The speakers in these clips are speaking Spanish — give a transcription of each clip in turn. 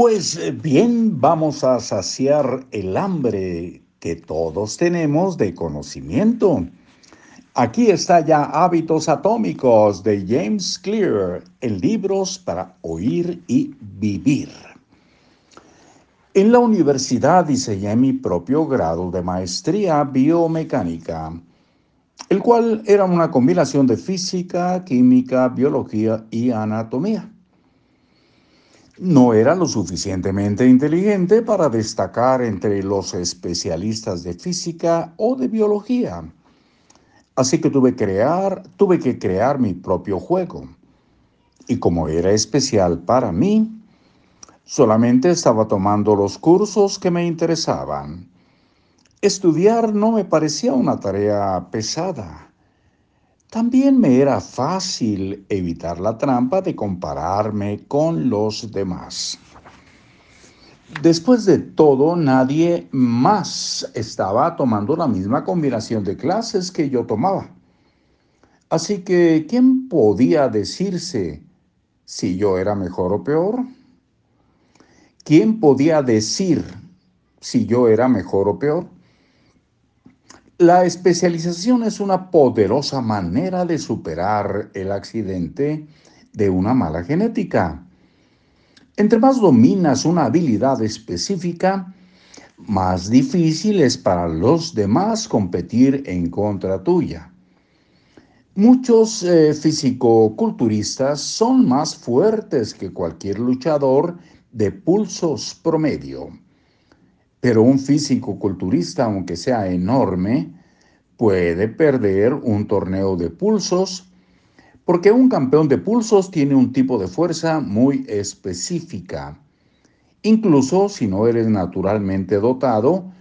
Pues eh, bien, vamos a saciar el hambre que todos tenemos de conocimiento. Aquí está ya Hábitos Atómicos de James Clear en libros para oír y vivir. En la universidad diseñé mi propio grado de maestría biomecánica, el cual era una combinación de física, química, biología y anatomía. No era lo suficientemente inteligente para destacar entre los especialistas de física o de biología. Así que tuve, crear, tuve que crear mi propio juego. Y como era especial para mí, Solamente estaba tomando los cursos que me interesaban. Estudiar no me parecía una tarea pesada. También me era fácil evitar la trampa de compararme con los demás. Después de todo, nadie más estaba tomando la misma combinación de clases que yo tomaba. Así que, ¿quién podía decirse si yo era mejor o peor? ¿Quién podía decir si yo era mejor o peor? La especialización es una poderosa manera de superar el accidente de una mala genética. Entre más dominas una habilidad específica, más difícil es para los demás competir en contra tuya. Muchos eh, fisicoculturistas son más fuertes que cualquier luchador de pulsos promedio. Pero un físico culturista, aunque sea enorme, puede perder un torneo de pulsos porque un campeón de pulsos tiene un tipo de fuerza muy específica. Incluso si no eres naturalmente dotado,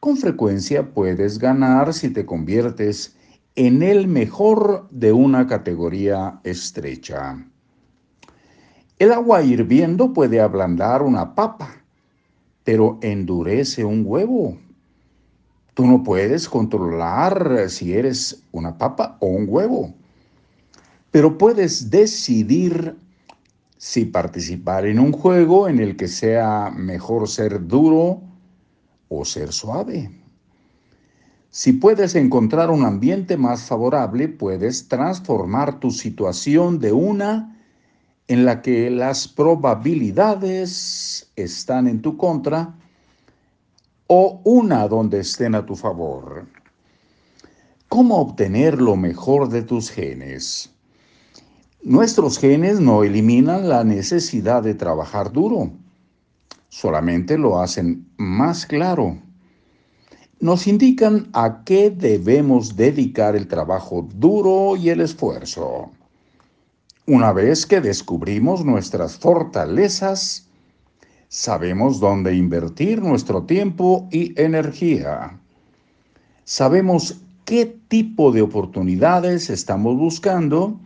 con frecuencia puedes ganar si te conviertes en el mejor de una categoría estrecha. El agua hirviendo puede ablandar una papa, pero endurece un huevo. Tú no puedes controlar si eres una papa o un huevo, pero puedes decidir si participar en un juego en el que sea mejor ser duro o ser suave. Si puedes encontrar un ambiente más favorable, puedes transformar tu situación de una en la que las probabilidades están en tu contra o una donde estén a tu favor. ¿Cómo obtener lo mejor de tus genes? Nuestros genes no eliminan la necesidad de trabajar duro, solamente lo hacen más claro. Nos indican a qué debemos dedicar el trabajo duro y el esfuerzo. Una vez que descubrimos nuestras fortalezas, sabemos dónde invertir nuestro tiempo y energía. Sabemos qué tipo de oportunidades estamos buscando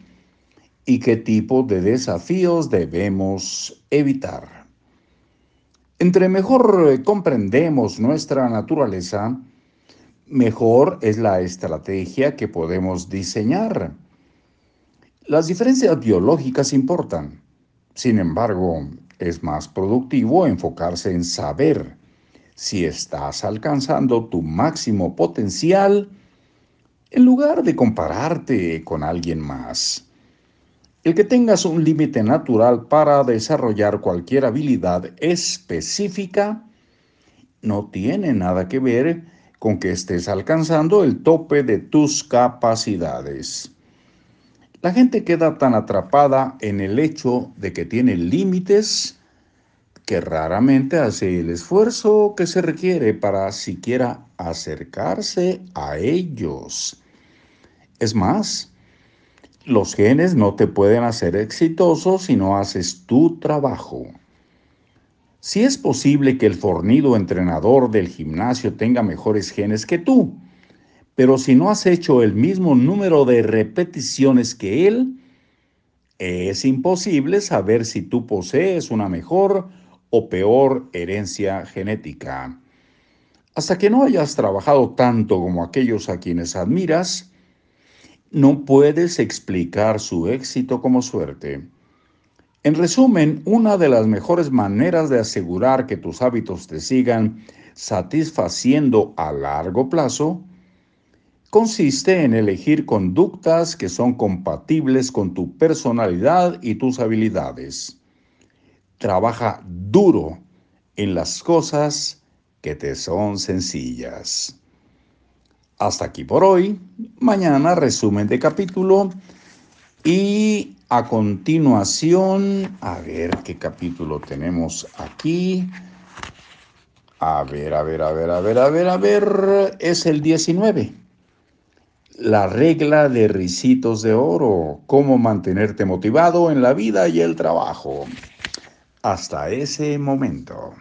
y qué tipo de desafíos debemos evitar. Entre mejor comprendemos nuestra naturaleza, mejor es la estrategia que podemos diseñar las diferencias biológicas importan. Sin embargo, es más productivo enfocarse en saber si estás alcanzando tu máximo potencial en lugar de compararte con alguien más. El que tengas un límite natural para desarrollar cualquier habilidad específica no tiene nada que ver con que estés alcanzando el tope de tus capacidades. La gente queda tan atrapada en el hecho de que tiene límites que raramente hace el esfuerzo que se requiere para siquiera acercarse a ellos. Es más, los genes no te pueden hacer exitoso si no haces tu trabajo. Si es posible que el fornido entrenador del gimnasio tenga mejores genes que tú, pero si no has hecho el mismo número de repeticiones que él, es imposible saber si tú posees una mejor o peor herencia genética. Hasta que no hayas trabajado tanto como aquellos a quienes admiras, no puedes explicar su éxito como suerte. En resumen, una de las mejores maneras de asegurar que tus hábitos te sigan satisfaciendo a largo plazo consiste en elegir conductas que son compatibles con tu personalidad y tus habilidades. Trabaja duro en las cosas que te son sencillas. Hasta aquí por hoy. Mañana resumen de capítulo y a continuación, a ver qué capítulo tenemos aquí. A ver, a ver, a ver, a ver, a ver, a ver, es el 19. La regla de risitos de oro, cómo mantenerte motivado en la vida y el trabajo. Hasta ese momento.